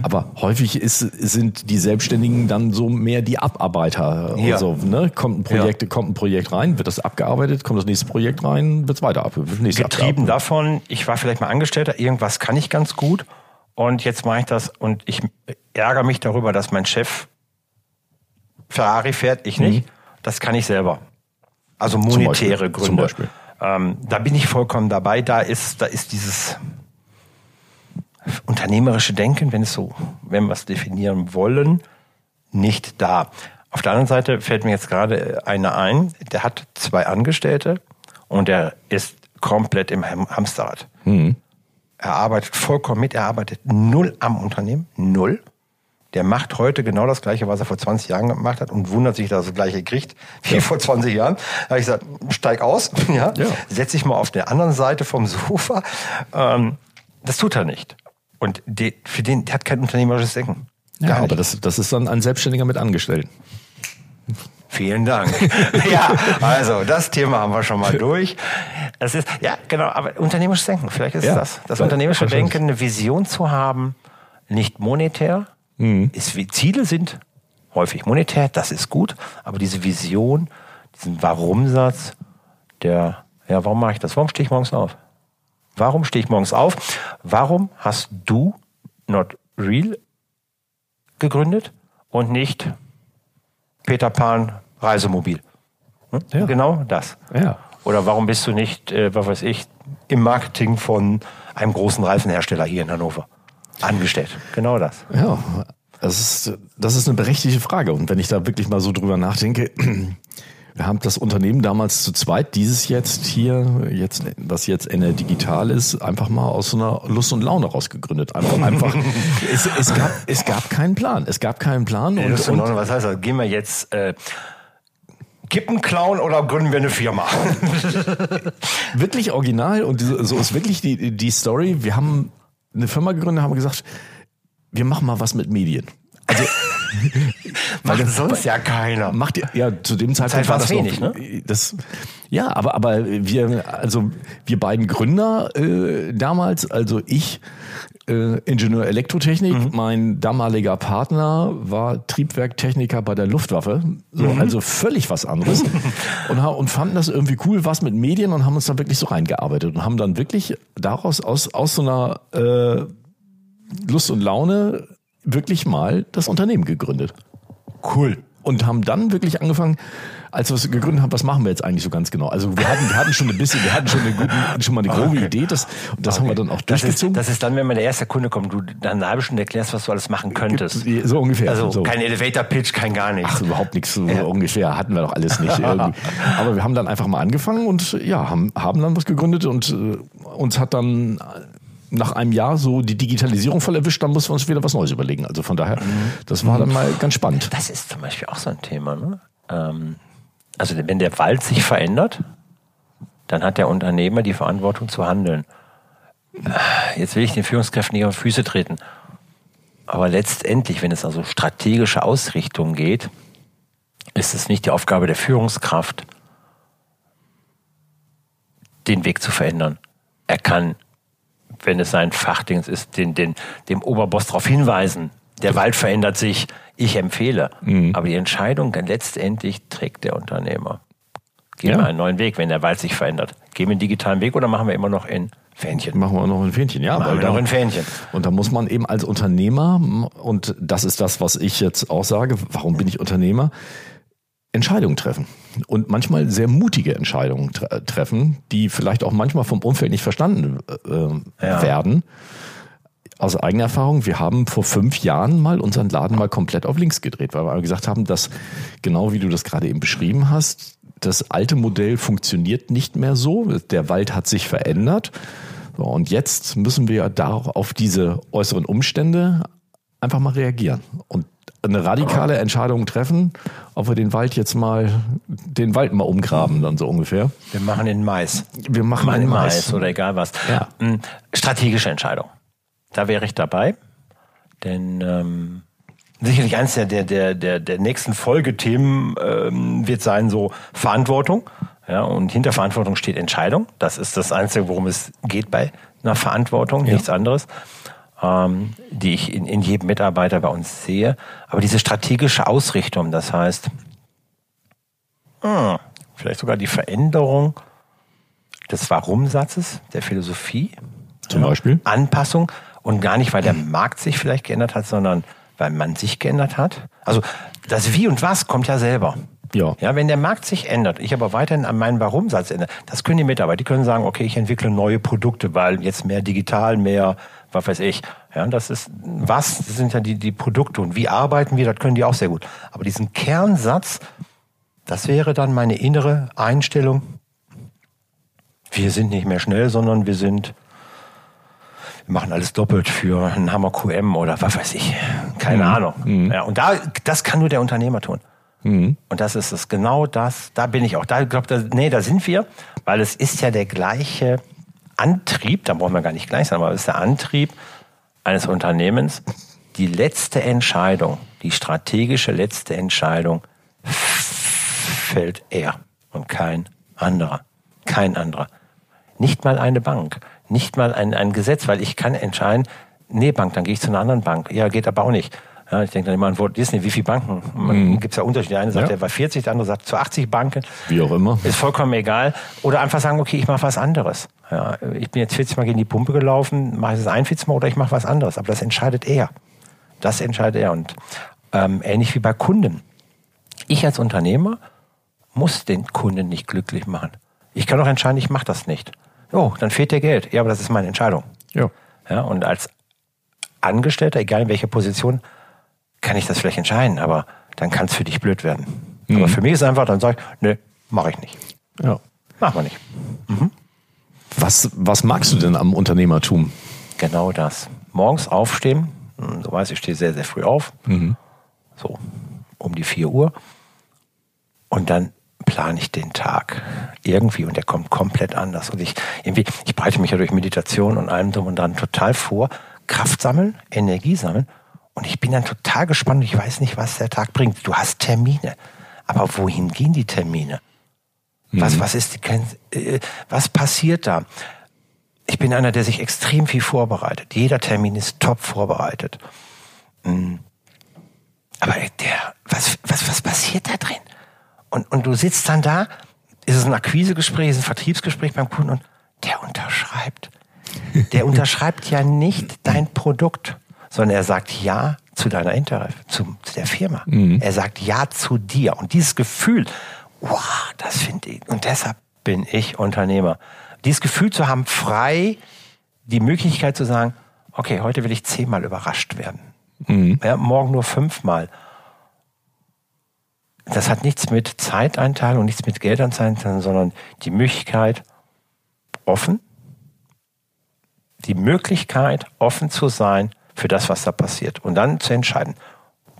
Speaker 1: Aber häufig ist, sind die Selbstständigen dann so mehr die Abarbeiter.
Speaker 2: Ja.
Speaker 1: Und so, ne? Kommt ein Projekt, kommt ein Projekt rein, wird das abgearbeitet, kommt das nächste Projekt rein, wird es weiter ab,
Speaker 2: Getrieben davon, ich war vielleicht mal Angestellter, irgendwas kann ich ganz gut und jetzt mache ich das und ich ärgere mich darüber, dass mein Chef Ferrari fährt, ich nicht. Das kann ich selber. Also monetäre
Speaker 1: Beispiel.
Speaker 2: Gründe.
Speaker 1: Zum Beispiel.
Speaker 2: Ähm, da bin ich vollkommen dabei. Da ist, da ist dieses unternehmerische Denken, wenn es so, wenn wir es definieren wollen, nicht da. Auf der anderen Seite fällt mir jetzt gerade einer ein, der hat zwei Angestellte und der ist komplett im Ham- Hamsterrad. Er arbeitet vollkommen mit, er arbeitet null am Unternehmen, null. Der macht heute genau das Gleiche, was er vor 20 Jahren gemacht hat und wundert sich, dass er das Gleiche kriegt wie vor 20 Jahren. Da habe ich gesagt, steig aus, ja,
Speaker 1: Ja.
Speaker 2: setz dich mal auf der anderen Seite vom Sofa. Ähm, das tut er nicht. Und die, für den, der hat kein unternehmerisches Denken.
Speaker 1: Ja, aber das, das ist dann ein Selbstständiger mit Angestellten.
Speaker 2: Vielen Dank. ja, also das Thema haben wir schon mal durch. Das ist, ja, genau, aber unternehmerisches Denken, vielleicht ist
Speaker 1: Ja,
Speaker 2: es das. Das
Speaker 1: ja,
Speaker 2: unternehmerische. Denken, eine Vision zu haben, nicht monetär.
Speaker 1: Mhm.
Speaker 2: Ist, Ziele sind häufig monetär, das ist gut, aber diese Vision, diesen Warum-Satz, der, ja, warum mache ich das? Warum stehe ich morgens auf? Warum stehe ich morgens auf? Warum hast du Not Real gegründet und nicht Peter Pan Reisemobil? Hm?
Speaker 1: Ja.
Speaker 2: Genau das.
Speaker 1: Ja.
Speaker 2: Oder warum bist du nicht, äh, was weiß ich, im Marketing von einem großen Reifenhersteller hier in Hannover angestellt? Genau das.
Speaker 1: Ja, das ist, das ist eine berechtigte Frage. Und wenn ich da wirklich mal so drüber nachdenke, wir haben das Unternehmen damals zu zweit, dieses jetzt hier, jetzt, was jetzt NR Digital ist, einfach mal aus so einer Lust und Laune rausgegründet. Einfach, einfach. es, es, gab, es gab keinen Plan. Es gab keinen Plan. Und,
Speaker 2: Und,
Speaker 1: und,
Speaker 2: was heißt das? Gehen wir jetzt äh, Kippen klauen oder gründen wir eine Firma?
Speaker 1: wirklich original und so ist wirklich die, die Story. Wir haben eine Firma gegründet, haben gesagt, wir machen mal was mit Medien. Also,
Speaker 2: Macht sonst ja keiner.
Speaker 1: Macht ja, zu dem Zeitpunkt
Speaker 2: Zeit
Speaker 1: war das
Speaker 2: wenig,
Speaker 1: noch,
Speaker 2: ne?
Speaker 1: Das, ja, aber, aber wir, also wir beiden Gründer äh, damals, also ich, äh, Ingenieur Elektrotechnik,
Speaker 2: Mhm.
Speaker 1: mein damaliger Partner war Triebwerktechniker bei der Luftwaffe, so,
Speaker 2: Mhm.
Speaker 1: also völlig was anderes und, und fanden das irgendwie cool, was mit Medien und haben uns da wirklich so reingearbeitet und haben dann wirklich daraus, aus, aus so einer äh, Lust und Laune wirklich mal das Unternehmen gegründet.
Speaker 2: Cool.
Speaker 1: Und haben dann wirklich angefangen, als wir es gegründet haben, was machen wir jetzt eigentlich so ganz genau? Also wir hatten, wir hatten schon ein bisschen, wir hatten schon, eine gute, schon mal eine grobe okay. Idee, das, und das okay. haben wir dann auch
Speaker 2: das
Speaker 1: durchgezogen.
Speaker 2: Ist, das ist dann, wenn man der erste Kunde kommt, du dann eine halbe Stunde erklärst, was du alles machen könntest.
Speaker 1: So ungefähr.
Speaker 2: Also
Speaker 1: so.
Speaker 2: kein Elevator-Pitch, kein gar nichts.
Speaker 1: Ach, überhaupt nichts, so ja. ungefähr. Hatten wir doch alles nicht. irgendwie. Aber wir haben dann einfach mal angefangen und ja, haben, haben dann was gegründet und äh, uns hat dann nach einem Jahr so die Digitalisierung voll erwischt, dann mussten wir uns wieder was Neues überlegen. Also von daher, das war dann mal ganz spannend.
Speaker 2: Das ist zum Beispiel auch so ein Thema. Ne? Ähm, also wenn der Wald sich verändert, dann hat der Unternehmer die Verantwortung zu handeln. Jetzt will ich den Führungskräften nicht auf Füße treten. Aber letztendlich, wenn es also strategische Ausrichtung geht, ist es nicht die Aufgabe der Führungskraft, den Weg zu verändern. Er kann, wenn es sein Fachdings ist, den, den, dem Oberboss darauf hinweisen, der Wald verändert sich, ich empfehle. Mhm. Aber die Entscheidung letztendlich trägt der Unternehmer. Gehen ja. wir einen neuen Weg, wenn der Wald sich verändert. Gehen wir einen digitalen Weg oder machen wir immer noch in Fähnchen?
Speaker 1: Machen wir noch in Fähnchen, ja.
Speaker 2: Machen wir noch in Fähnchen.
Speaker 1: Und da muss man eben als Unternehmer, und das ist das, was ich jetzt auch sage, warum bin ich Unternehmer? Entscheidungen treffen. Und manchmal sehr mutige Entscheidungen tre treffen, die vielleicht auch manchmal vom Umfeld nicht verstanden äh, ja. werden aus eigener Erfahrung, wir haben vor fünf Jahren mal unseren Laden mal komplett auf links gedreht, weil wir gesagt haben, dass genau wie du das gerade eben beschrieben hast, das alte Modell funktioniert nicht mehr so. Der Wald hat sich verändert. Und jetzt müssen wir da auf diese äußeren Umstände einfach mal reagieren und eine radikale Entscheidung treffen, ob wir den Wald jetzt mal, den Wald mal umgraben, dann so ungefähr.
Speaker 2: Wir machen den Mais.
Speaker 1: Wir machen den Mais. Mais
Speaker 2: oder egal was. Ja. Hm, strategische Entscheidung. Da wäre ich dabei. Denn ähm, sicherlich eines der, der, der, der nächsten Folgethemen ähm, wird sein, so Verantwortung. Ja, und hinter Verantwortung steht Entscheidung. Das ist das Einzige, worum es geht bei einer Verantwortung, ja. nichts anderes, ähm, die ich in, in jedem Mitarbeiter bei uns sehe. Aber diese strategische Ausrichtung, das heißt, hm, vielleicht sogar die Veränderung des Warum-Satzes, der Philosophie.
Speaker 1: Zum Beispiel?
Speaker 2: Anpassung. Und gar nicht, weil der Markt sich vielleicht geändert hat, sondern weil man sich geändert hat. Also das Wie und Was kommt ja selber. Ja. ja, wenn der Markt sich ändert, ich aber weiterhin an meinen Warum-Satz ändere, das können die Mitarbeiter, die können sagen, okay, ich entwickle neue Produkte, weil jetzt mehr digital, mehr, was weiß ich. Ja, das ist was, das sind ja die, die Produkte und wie arbeiten wir, das können die auch sehr gut. Aber diesen Kernsatz, das wäre dann meine innere Einstellung. Wir sind nicht mehr schnell, sondern wir sind wir machen alles doppelt für einen Hammer QM oder was weiß ich. Keine mhm. Ahnung. Mhm. Ja, und da, das kann nur der Unternehmer tun. Mhm. Und das ist es, genau das, da bin ich auch. Da glaube nee, da sind wir, weil es ist ja der gleiche Antrieb, da brauchen wir gar nicht gleich sein, aber es ist der Antrieb eines Unternehmens, die letzte Entscheidung, die strategische letzte Entscheidung fällt er und kein anderer. Kein anderer. Nicht mal eine Bank nicht mal ein, ein Gesetz, weil ich kann entscheiden, nee, Bank, dann gehe ich zu einer anderen Bank. Ja, geht aber auch nicht. Ja, ich denke dann immer an Walt Disney, wie viele Banken? Mhm. Gibt es ja Unterschiede. Der eine sagt, ja. er war 40, der andere sagt zu 80 Banken.
Speaker 1: Wie auch immer.
Speaker 2: Ist vollkommen egal. Oder einfach sagen, okay, ich mache was anderes. Ja, ich bin jetzt 40 Mal gegen die Pumpe gelaufen, mache ich es 41 Mal oder ich mache was anderes. Aber das entscheidet er. Das entscheidet er. Und ähm, ähnlich wie bei Kunden. Ich als Unternehmer muss den Kunden nicht glücklich machen. Ich kann auch entscheiden, ich mache das nicht. Oh, dann fehlt dir Geld. Ja, aber das ist meine Entscheidung. Ja. ja und als Angestellter, egal in welcher Position, kann ich das vielleicht entscheiden, aber dann kann es für dich blöd werden. Mhm. Aber für mich ist es einfach, dann sage ich, nee, mache ich nicht. Ja. Mach mal nicht.
Speaker 1: Mhm. Was, was magst du denn am Unternehmertum?
Speaker 2: Genau das. Morgens aufstehen, hm, du weißt, ich stehe sehr, sehr früh auf, mhm. so um die 4 Uhr. Und dann plane ich den Tag irgendwie und der kommt komplett anders. Und ich irgendwie, ich bereite mich ja durch Meditation und allem drum und dran total vor. Kraft sammeln, Energie sammeln. Und ich bin dann total gespannt. Ich weiß nicht, was der Tag bringt. Du hast Termine. Aber wohin gehen die Termine? Was, mhm. was ist äh, was passiert da? Ich bin einer, der sich extrem viel vorbereitet. Jeder Termin ist top vorbereitet. Mhm. Aber der, was, was, was passiert da drin? Und, und du sitzt dann da, ist es ein Akquisegespräch, ist es ein Vertriebsgespräch beim Kunden und der unterschreibt. Der unterschreibt ja nicht dein Produkt, sondern er sagt Ja zu deiner Inter zu, zu der Firma. Mhm. Er sagt Ja zu dir. Und dieses Gefühl, wow, das finde ich. Und deshalb bin ich Unternehmer. Dieses Gefühl zu haben, frei die Möglichkeit zu sagen, okay, heute will ich zehnmal überrascht werden. Mhm. Ja, morgen nur fünfmal. Das hat nichts mit Zeiteinteilung, nichts mit Geldeinteilung, sondern die Möglichkeit, offen, die Möglichkeit, offen zu sein für das, was da passiert und dann zu entscheiden.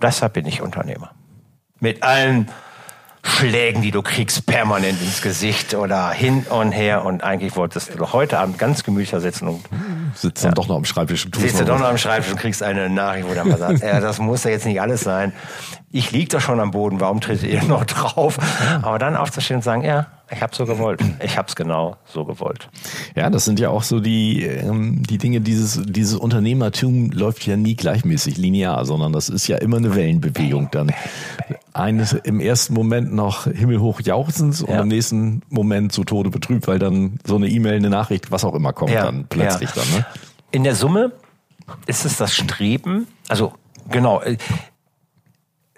Speaker 2: Deshalb bin ich Unternehmer. Mit allen Schlägen, die du kriegst, permanent ins Gesicht oder hin und her. Und eigentlich wolltest du doch heute Abend ganz gemütlich sitzen und
Speaker 1: sitzt dann ja, doch noch am Schreibtisch.
Speaker 2: Und sitzt du doch noch am Schreibtisch und kriegst eine Nachricht, wo dann mal sagt, ja, das muss ja jetzt nicht alles sein. Ich lieg doch schon am Boden, warum tretet ihr noch drauf? Aber dann aufzustehen und sagen, ja, ich habe so gewollt. Ich habe es genau so gewollt.
Speaker 1: Ja, das sind ja auch so die ähm, die Dinge. Dieses dieses Unternehmertum läuft ja nie gleichmäßig linear, sondern das ist ja immer eine Wellenbewegung. Dann eines im ersten Moment noch himmelhoch jauchzend und im nächsten Moment zu Tode betrübt, weil dann so eine E-Mail, eine Nachricht, was auch immer kommt, dann plötzlich ja. dann. Ne?
Speaker 2: In der Summe ist es das Streben. Also genau äh,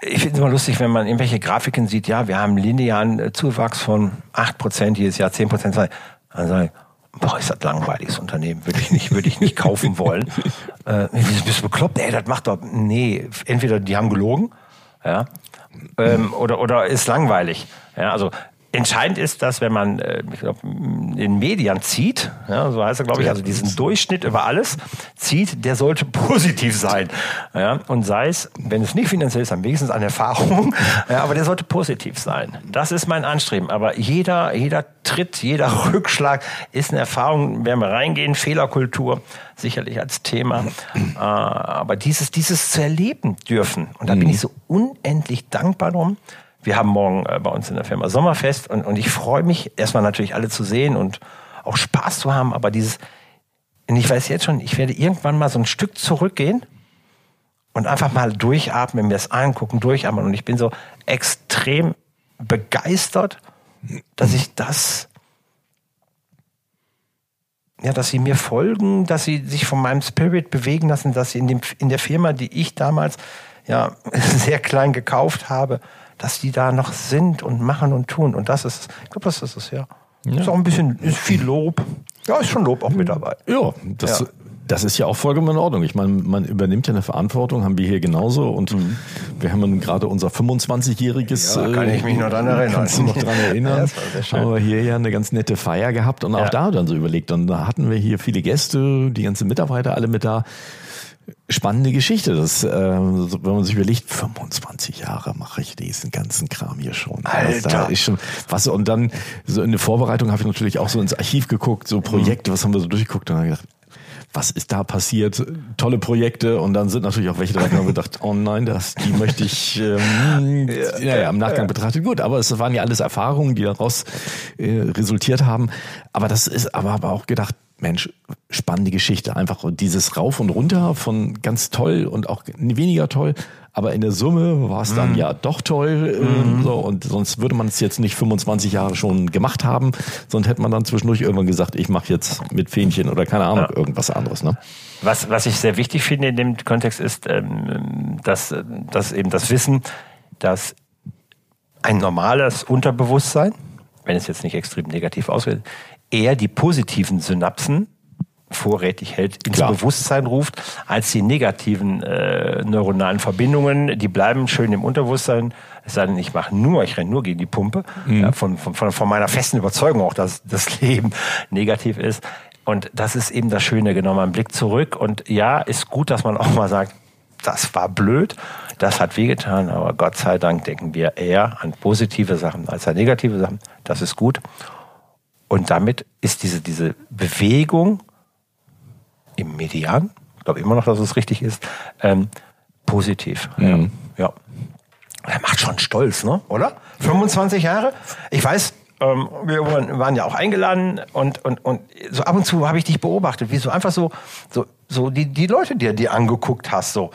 Speaker 2: ich finde es immer lustig, wenn man irgendwelche Grafiken sieht, ja, wir haben linearen äh, Zuwachs von 8% jedes Jahr, 10%. Dann sage ich, boah, ist das langweiliges Unternehmen, würde ich nicht, würde ich nicht kaufen wollen. äh, bist du bekloppt? Ey, das macht doch, nee, entweder die haben gelogen, ja, ähm, oder, oder ist langweilig. Ja, also Entscheidend ist, dass wenn man äh, ich glaub, den Medien zieht, ja, so heißt er, glaube ich, also diesen Durchschnitt über alles zieht, der sollte positiv sein. Ja, und sei es, wenn es nicht finanziell ist, am wenigstens an Erfahrung, ja, aber der sollte positiv sein. Das ist mein Anstreben. Aber jeder, jeder Tritt, jeder Rückschlag ist eine Erfahrung, werden wir reingehen, Fehlerkultur sicherlich als Thema. Äh, aber dieses, dieses zu erleben dürfen, und da bin mhm. ich so unendlich dankbar drum, wir haben morgen äh, bei uns in der Firma Sommerfest und, und ich freue mich, erstmal natürlich alle zu sehen und auch Spaß zu haben, aber dieses, ich weiß jetzt schon, ich werde irgendwann mal so ein Stück zurückgehen und einfach mal durchatmen, mir das angucken, durchatmen. Und ich bin so extrem begeistert, dass ich das, ja, dass sie mir folgen, dass sie sich von meinem Spirit bewegen lassen, dass sie in, dem, in der Firma, die ich damals ja sehr klein gekauft habe, dass die da noch sind und machen und tun. Und das ist, ich glaube, das ist es, ja. ja. Ist auch ein bisschen, ist viel Lob. Ja, ist schon Lob auch mit dabei.
Speaker 1: Ja, das, ja. das ist ja auch vollkommen in Ordnung. Ich meine, man übernimmt ja eine Verantwortung, haben wir hier genauso. Und mhm. wir haben gerade unser 25-jähriges.
Speaker 2: Ja, kann ich mich noch dran erinnern.
Speaker 1: Kannst du noch dran erinnern? ja, haben wir hier ja eine ganz nette Feier gehabt und auch da dann so überlegt. Und da hatten wir hier viele Gäste, die ganzen Mitarbeiter alle mit da spannende Geschichte. Das, äh, wenn man sich überlegt, 25 Jahre mache ich diesen ganzen Kram hier schon.
Speaker 2: Alter. Da
Speaker 1: ist schon was und dann so in der Vorbereitung habe ich natürlich auch so ins Archiv geguckt, so Projekte, was haben wir so durchgeguckt und dann gedacht, was ist da passiert? Tolle Projekte und dann sind natürlich auch welche dabei, haben gedacht, oh nein, das, die möchte ich ähm, ja, ja, ja, im Nachgang ja. betrachtet. Gut, aber es waren ja alles Erfahrungen, die daraus äh, resultiert haben. Aber das ist aber, aber auch gedacht, Mensch, spannende Geschichte. Einfach dieses Rauf und Runter von ganz toll und auch weniger toll. Aber in der Summe war es dann mm. ja doch toll. Mm. So, und sonst würde man es jetzt nicht 25 Jahre schon gemacht haben. Sonst hätte man dann zwischendurch irgendwann gesagt, ich mache jetzt mit Fähnchen oder keine Ahnung, ja. irgendwas anderes. Ne?
Speaker 2: Was, was ich sehr wichtig finde in dem Kontext ist, ähm, dass, dass eben das Wissen, dass ein normales Unterbewusstsein, wenn es jetzt nicht extrem negativ ausgeht, eher die positiven Synapsen vorrätig hält, ins Klar. Bewusstsein ruft, als die negativen äh, neuronalen Verbindungen. Die bleiben schön im Unterbewusstsein. Es sei denn, ich mache nur, ich renne nur gegen die Pumpe. Mhm. Ja, von, von, von meiner festen Überzeugung auch, dass das Leben negativ ist. Und das ist eben das Schöne, genau mal einen Blick zurück. Und ja, ist gut, dass man auch mal sagt, das war blöd, das hat wehgetan, aber Gott sei Dank denken wir eher an positive Sachen als an negative Sachen. Das ist gut. Und damit ist diese, diese Bewegung im Median, ich glaube immer noch, dass es richtig ist, ähm, positiv. Mhm. Ja. Er macht schon stolz, ne? oder? 25 Jahre? Ich weiß, ähm, wir waren ja auch eingeladen und, und, und so ab und zu habe ich dich beobachtet, wie so einfach so, so, so die, die Leute, die dir angeguckt hast, so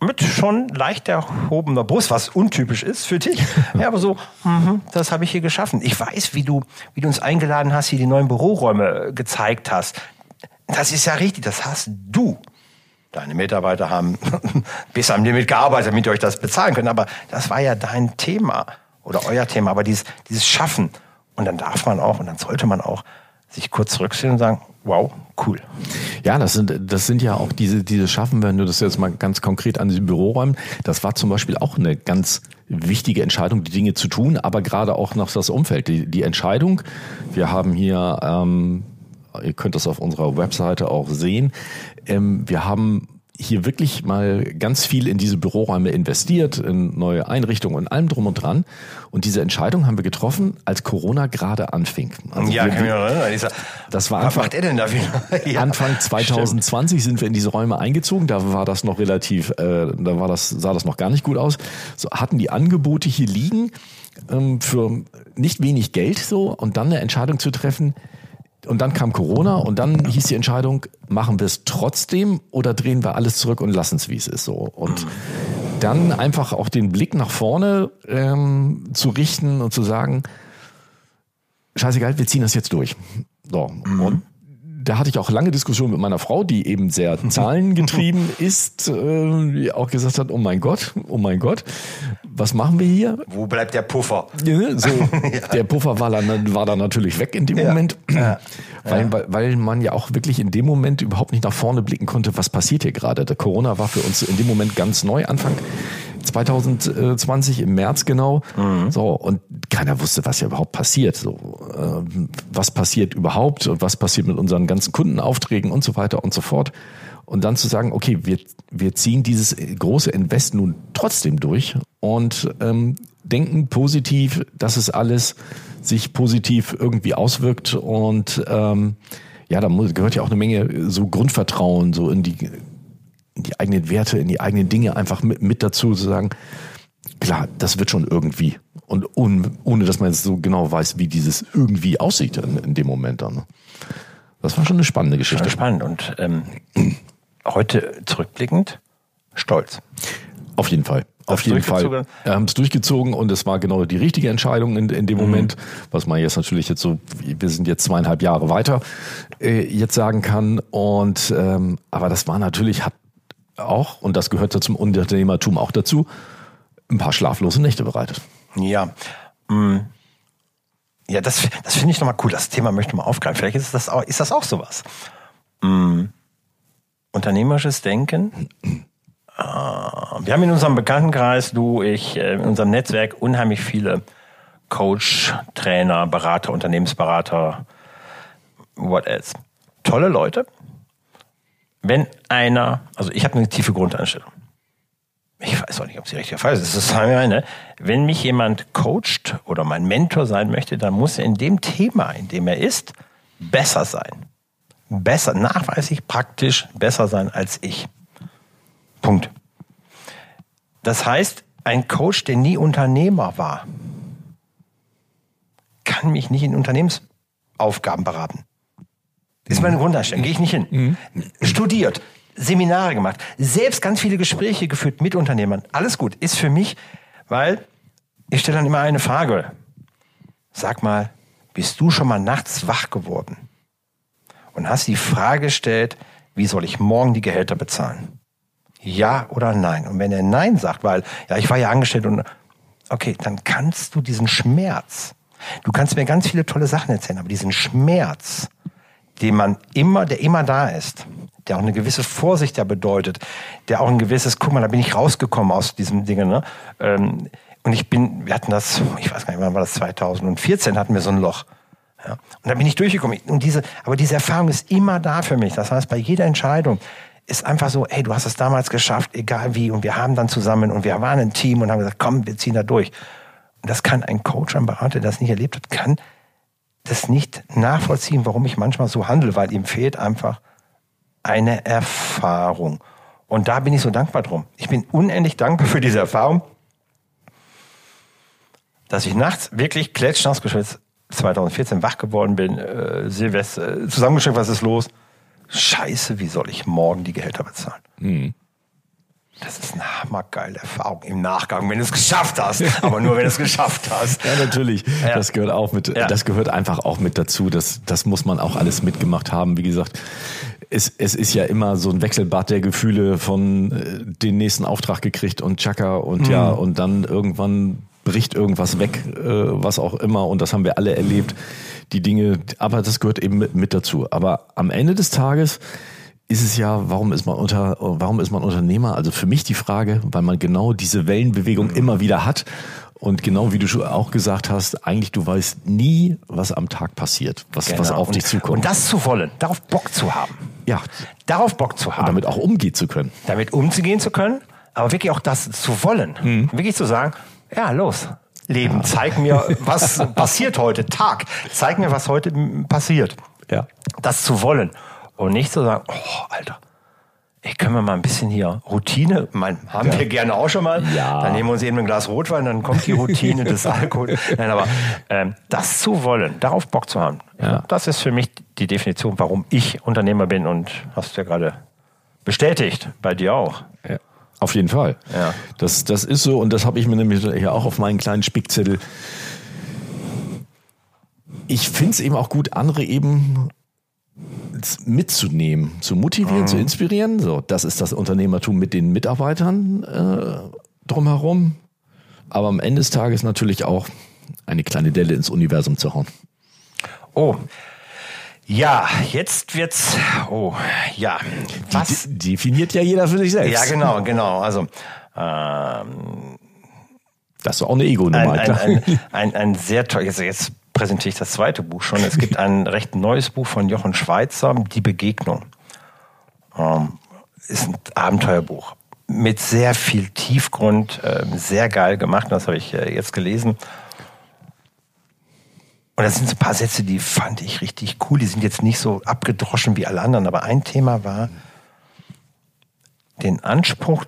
Speaker 2: mit schon leicht erhobener Brust, was untypisch ist für dich. Ja, aber so, mh, das habe ich hier geschaffen. Ich weiß, wie du, wie du uns eingeladen hast, hier die neuen Büroräume gezeigt hast. Das ist ja richtig, das hast du deine Mitarbeiter haben bis am Limit gearbeitet, damit ihr euch das bezahlen könnt. Aber das war ja dein Thema oder euer Thema. Aber dieses, dieses Schaffen. Und dann darf man auch und dann sollte man auch sich kurz zurückstellen und sagen, wow, cool.
Speaker 1: Ja, das sind, das sind ja auch diese, diese Schaffen, wenn du das jetzt mal ganz konkret an diesem Büro räumen. Das war zum Beispiel auch eine ganz wichtige Entscheidung, die Dinge zu tun, aber gerade auch noch das Umfeld. Die, die Entscheidung, wir haben hier, ähm, ihr könnt das auf unserer Webseite auch sehen, ähm, wir haben hier wirklich mal ganz viel in diese Büroräume investiert, in neue Einrichtungen und allem drum und dran. Und diese Entscheidung haben wir getroffen, als Corona gerade anfing.
Speaker 2: Also ja, wir, kann ich erinnern.
Speaker 1: Das war Anfang,
Speaker 2: macht er denn da wieder?
Speaker 1: ja, Anfang 2020 stimmt. sind wir in diese Räume eingezogen. Da war das noch relativ, äh, da war das, sah das noch gar nicht gut aus. So hatten die Angebote hier liegen ähm, für nicht wenig Geld so und dann eine Entscheidung zu treffen, und dann kam Corona und dann hieß die Entscheidung, machen wir es trotzdem oder drehen wir alles zurück und lassen es, wie es ist. So. Und dann einfach auch den Blick nach vorne ähm, zu richten und zu sagen, scheißegal, wir ziehen das jetzt durch. So. Mhm. Und da hatte ich auch lange Diskussionen mit meiner Frau, die eben sehr zahlengetrieben ist, äh, die auch gesagt hat, oh mein Gott, oh mein Gott, was machen wir hier?
Speaker 2: Wo bleibt der Puffer?
Speaker 1: Ja, so, ja. Der Puffer war dann, war dann natürlich weg in dem ja. Moment, weil, weil, weil man ja auch wirklich in dem Moment überhaupt nicht nach vorne blicken konnte, was passiert hier gerade. Der Corona war für uns in dem Moment ganz neu, Anfang 2020 im März genau. Mhm. So, und keiner wusste, was ja überhaupt passiert. So, äh, was passiert überhaupt und was passiert mit unseren ganzen Kundenaufträgen und so weiter und so fort. Und dann zu sagen, okay, wir, wir ziehen dieses große Invest nun trotzdem durch und ähm, denken positiv, dass es alles sich positiv irgendwie auswirkt und ähm, ja, da muss, gehört ja auch eine Menge so Grundvertrauen so in die in die eigenen Werte, in die eigenen Dinge einfach mit, mit dazu zu sagen, klar, das wird schon irgendwie. Und un, ohne dass man jetzt so genau weiß, wie dieses irgendwie aussieht in, in dem Moment dann. Das war schon eine spannende Geschichte. Schon
Speaker 2: spannend und ähm, heute zurückblickend stolz.
Speaker 1: Auf jeden Fall. Auf jeden Fall. Wir haben es durchgezogen und es war genau die richtige Entscheidung in, in dem mhm. Moment, was man jetzt natürlich jetzt so, wir sind jetzt zweieinhalb Jahre weiter, äh, jetzt sagen kann. Und ähm, aber das war natürlich, hat auch, und das gehört ja zum Unternehmertum auch dazu, ein paar schlaflose Nächte bereitet.
Speaker 2: Ja. Mm. Ja, das, das finde ich nochmal cool. Das Thema möchte man aufgreifen. Vielleicht ist das auch, ist das auch sowas. Mm. Unternehmerisches Denken. Ah, wir haben in unserem Bekanntenkreis, du, ich, äh, in unserem Netzwerk unheimlich viele Coach, Trainer, Berater, Unternehmensberater, what else. Tolle Leute, wenn einer, also ich habe eine tiefe Grundeinstellung. Ich weiß auch nicht, ob sie richtig falsch ist. Das ist eine. Wenn mich jemand coacht oder mein Mentor sein möchte, dann muss er in dem Thema, in dem er ist, besser sein. Besser, nachweislich, praktisch besser sein als ich. Punkt. Das heißt, ein Coach, der nie Unternehmer war, kann mich nicht in Unternehmensaufgaben beraten. Ist meine Grundeinstellung. Gehe ich nicht hin. Mhm. Studiert, Seminare gemacht, selbst ganz viele Gespräche geführt mit Unternehmern. Alles gut. Ist für mich, weil ich stelle dann immer eine Frage. Sag mal, bist du schon mal nachts wach geworden? Und hast die Frage gestellt, wie soll ich morgen die Gehälter bezahlen? Ja oder nein? Und wenn er Nein sagt, weil, ja, ich war ja angestellt und, okay, dann kannst du diesen Schmerz, du kannst mir ganz viele tolle Sachen erzählen, aber diesen Schmerz, den man immer, der immer da ist, der auch eine gewisse Vorsicht ja bedeutet, der auch ein gewisses, guck mal, da bin ich rausgekommen aus diesem Ding, ne? Ähm, und ich bin, wir hatten das, ich weiß gar nicht, wann war das, 2014 hatten wir so ein Loch. Ja. Und da bin ich durchgekommen. Und diese, aber diese Erfahrung ist immer da für mich. Das heißt, bei jeder Entscheidung ist einfach so, hey, du hast es damals geschafft, egal wie. Und wir haben dann zusammen und wir waren ein Team und haben gesagt, komm, wir ziehen da durch. Und das kann ein Coach, ein Berater, der das nicht erlebt hat, kann das nicht nachvollziehen, warum ich manchmal so handle, weil ihm fehlt einfach eine Erfahrung. Und da bin ich so dankbar drum. Ich bin unendlich dankbar für diese Erfahrung, dass ich nachts wirklich klatschnass geschwitzt 2014 wach geworden bin, äh, Silvester, äh, zusammengeschrieben, was ist los? Scheiße, wie soll ich morgen die Gehälter bezahlen? Mhm. Das ist eine hammergeile Erfahrung im Nachgang, wenn du es geschafft hast. Aber nur, wenn du es geschafft hast.
Speaker 1: Ja, natürlich. Ja. Das gehört auch mit, ja. das gehört einfach auch mit dazu. Das, das muss man auch alles mitgemacht haben. Wie gesagt, es, es ist ja immer so ein Wechselbad der Gefühle von äh, den nächsten Auftrag gekriegt und Chaka und mhm. ja, und dann irgendwann bricht irgendwas weg, äh, was auch immer, und das haben wir alle erlebt, die Dinge, aber das gehört eben mit, mit dazu. Aber am Ende des Tages ist es ja, warum ist man unter, warum ist man Unternehmer? Also für mich die Frage, weil man genau diese Wellenbewegung immer wieder hat und genau wie du auch gesagt hast, eigentlich du weißt nie, was am Tag passiert, was, genau. was auf
Speaker 2: und,
Speaker 1: dich zukommt.
Speaker 2: Und das zu wollen, darauf Bock zu haben.
Speaker 1: Ja.
Speaker 2: Darauf Bock zu haben. Und
Speaker 1: damit auch umgehen zu können.
Speaker 2: Damit umzugehen zu können, aber wirklich auch das zu wollen. Mhm. Wirklich zu sagen, ja, los. Leben, ja. zeig mir, was passiert heute, Tag. Zeig mir, was heute passiert.
Speaker 1: Ja.
Speaker 2: Das zu wollen. Und nicht zu sagen, oh, Alter, ey, können wir mal ein bisschen hier Routine, mein, haben ja. wir gerne auch schon mal. Ja. Dann nehmen wir uns eben ein Glas Rotwein, dann kommt die Routine des Alkohols. Nein, aber ähm, das zu wollen, darauf Bock zu haben, ja. das ist für mich die Definition, warum ich Unternehmer bin und hast du ja gerade bestätigt, bei dir auch.
Speaker 1: Ja. Auf jeden Fall. Ja. Das, das ist so und das habe ich mir nämlich hier auch auf meinen kleinen Spickzettel. Ich finde es eben auch gut, andere eben mitzunehmen, zu motivieren, mhm. zu inspirieren. So, das ist das Unternehmertum mit den Mitarbeitern äh, drumherum. Aber am Ende des Tages natürlich auch eine kleine Delle ins Universum zu hauen.
Speaker 2: Oh, ja, jetzt wird's. Oh, ja.
Speaker 1: Was Die, definiert ja jeder für sich selbst.
Speaker 2: Ja, genau, genau. Also ähm,
Speaker 1: das ist auch eine Ego-Nummer.
Speaker 2: Ein, ein, ein, ein, sehr toll. Jetzt, jetzt präsentiere ich das zweite Buch schon. Es gibt ein recht neues Buch von Jochen Schweizer, Die Begegnung. Ähm, ist ein Abenteuerbuch mit sehr viel Tiefgrund, äh, sehr geil gemacht. Das habe ich äh, jetzt gelesen. Und das sind so ein paar Sätze, die fand ich richtig cool. Die sind jetzt nicht so abgedroschen wie alle anderen, aber ein Thema war, den Anspruch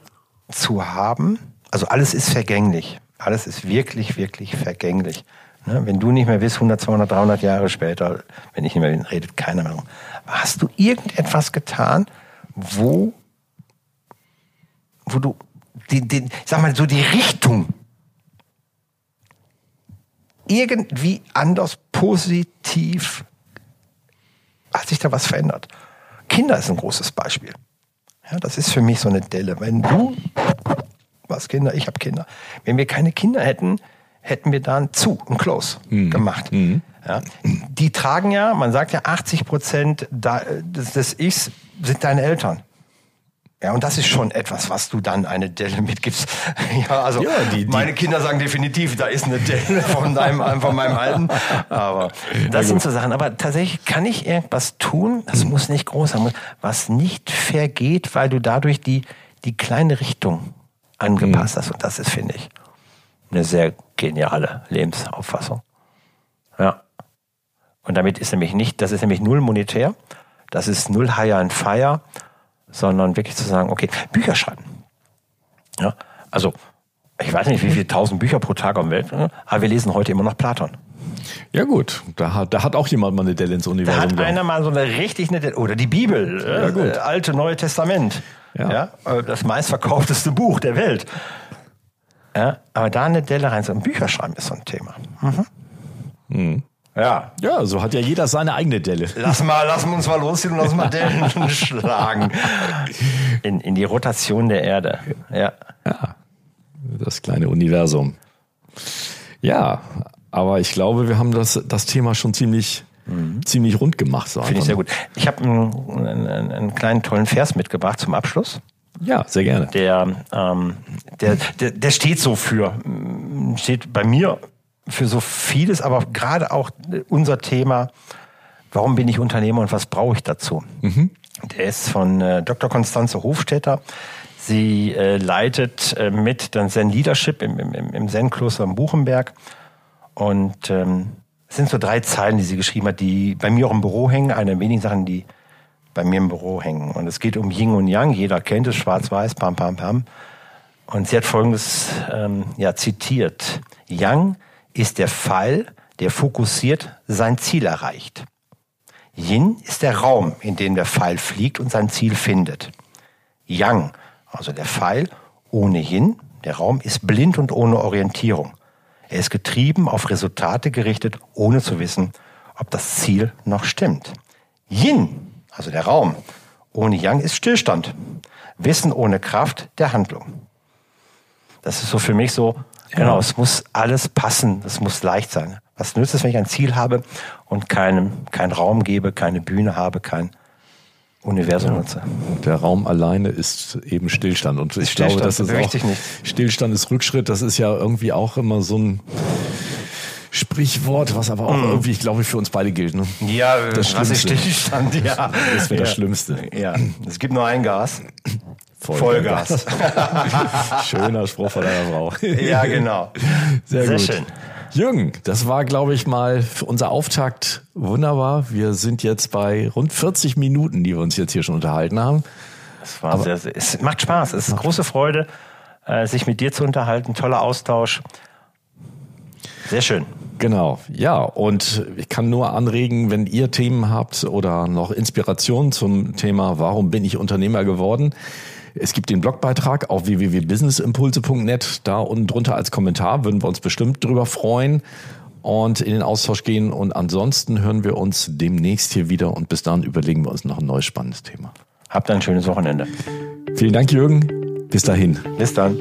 Speaker 2: zu haben, also alles ist vergänglich. Alles ist wirklich, wirklich vergänglich. Ne? Wenn du nicht mehr bist, 100, 200, 300 Jahre später, wenn ich nicht mehr bin, redet keiner mehr. Hast du irgendetwas getan, wo, wo du, die, die, sag mal, so die Richtung irgendwie anders positiv hat sich da was verändert. Kinder ist ein großes Beispiel. Ja, das ist für mich so eine Delle. Wenn du, was Kinder, ich habe Kinder, wenn wir keine Kinder hätten, hätten wir da ein Zu, ein Close mhm. gemacht. Mhm. Ja, die tragen ja, man sagt ja, 80 Prozent des, des Ichs sind deine Eltern. Ja, und das ist schon etwas, was du dann eine Delle mitgibst. ja, also ja, die, die meine Kinder sagen definitiv, da ist eine Delle von, deinem, von meinem Alten. Aber das sind so Sachen. Aber tatsächlich kann ich irgendwas tun, das muss nicht groß sein, was nicht vergeht, weil du dadurch die, die kleine Richtung angepasst hast. Und das ist, finde ich, eine sehr geniale Lebensauffassung. Ja. Und damit ist nämlich nicht, das ist nämlich null monetär, das ist null Hire and Fire, sondern wirklich zu sagen, okay, Bücher schreiben. Ja, also ich weiß nicht, wie viele tausend Bücher pro Tag am Welt, ne? aber wir lesen heute immer noch Platon.
Speaker 1: Ja gut, da hat, da hat auch jemand mal eine Delle ins Universum.
Speaker 2: Da hat einer mal so eine richtig nette, oder die Bibel, ja, äh, alte Neue Testament. Ja. ja. Äh, das meistverkaufteste Buch der Welt. Ja, aber da eine Delle rein, so ein Bücher schreiben ist so ein Thema. Mhm.
Speaker 1: Mhm. Ja. Ja, so hat ja jeder seine eigene Delle.
Speaker 2: Lass mal, lass uns mal losziehen und lass mal Dellen schlagen. In, in die Rotation der Erde. Ja.
Speaker 1: Ja. Das kleine Universum. Ja, aber ich glaube, wir haben das, das Thema schon ziemlich, mhm. ziemlich rund gemacht.
Speaker 2: So Finde ich sehr gut. Ich habe einen, einen, einen kleinen tollen Vers mitgebracht zum Abschluss.
Speaker 1: Ja, sehr gerne.
Speaker 2: Der, ähm, der, der, der steht so für, steht bei mir für so vieles, aber gerade auch unser Thema, warum bin ich Unternehmer und was brauche ich dazu? Mhm. Der ist von äh, Dr. Konstanze Hofstetter. Sie äh, leitet äh, mit dann Zen Leadership im, im, im Zen-Kloster in Buchenberg. Und ähm, es sind so drei Zeilen, die sie geschrieben hat, die bei mir auch im Büro hängen. Eine der wenigen Sachen, die bei mir im Büro hängen. Und es geht um Yin und Yang. Jeder kennt es, schwarz-weiß, pam, pam, pam. Und sie hat Folgendes ähm, ja, zitiert. Yang ist der Pfeil, der fokussiert sein Ziel erreicht. Yin ist der Raum, in dem der Pfeil fliegt und sein Ziel findet. Yang, also der Pfeil, ohne Yin, der Raum ist blind und ohne Orientierung. Er ist getrieben, auf Resultate gerichtet, ohne zu wissen, ob das Ziel noch stimmt. Yin, also der Raum, ohne Yang ist Stillstand. Wissen ohne Kraft der Handlung. Das ist so für mich so, genau, es muss alles passen, es muss leicht sein. Was nützt es, wenn ich ein Ziel habe und keinen keinen Raum gebe, keine Bühne habe, kein Universum ja. nutze?
Speaker 1: Der Raum alleine ist eben Stillstand. Und ich Stillstand, glaube, das ist auch. Stillstand ist Rückschritt. Das ist ja irgendwie auch immer so ein Sprichwort, was aber auch mm. irgendwie, ich glaube, für uns beide gilt. Ne?
Speaker 2: Ja, das was ist Stillstand? Ja,
Speaker 1: das wäre ja. das Schlimmste.
Speaker 2: Ja, es gibt nur ein Gas.
Speaker 1: Vollgas. Vollgas. Schöner Spruch von deiner Frau.
Speaker 2: ja, genau.
Speaker 1: Sehr, Sehr schön. Jürgen, das war, glaube ich, mal für unser Auftakt wunderbar. Wir sind jetzt bei rund 40 Minuten, die wir uns jetzt hier schon unterhalten haben.
Speaker 2: Es war sehr, sehr, es macht Spaß. Es ist große Freude, äh, sich mit dir zu unterhalten. Toller Austausch. Sehr schön.
Speaker 1: Genau, ja, und ich kann nur anregen, wenn ihr Themen habt oder noch Inspirationen zum Thema, warum bin ich Unternehmer geworden, es gibt den Blogbeitrag auf www.businessimpulse.net. Da unten drunter als Kommentar würden wir uns bestimmt drüber freuen und in den Austausch gehen. Und ansonsten hören wir uns demnächst hier wieder und bis dann überlegen wir uns noch ein neues spannendes Thema.
Speaker 2: Habt ein schönes Wochenende.
Speaker 1: Vielen Dank, Jürgen. Bis dahin.
Speaker 2: Bis dann.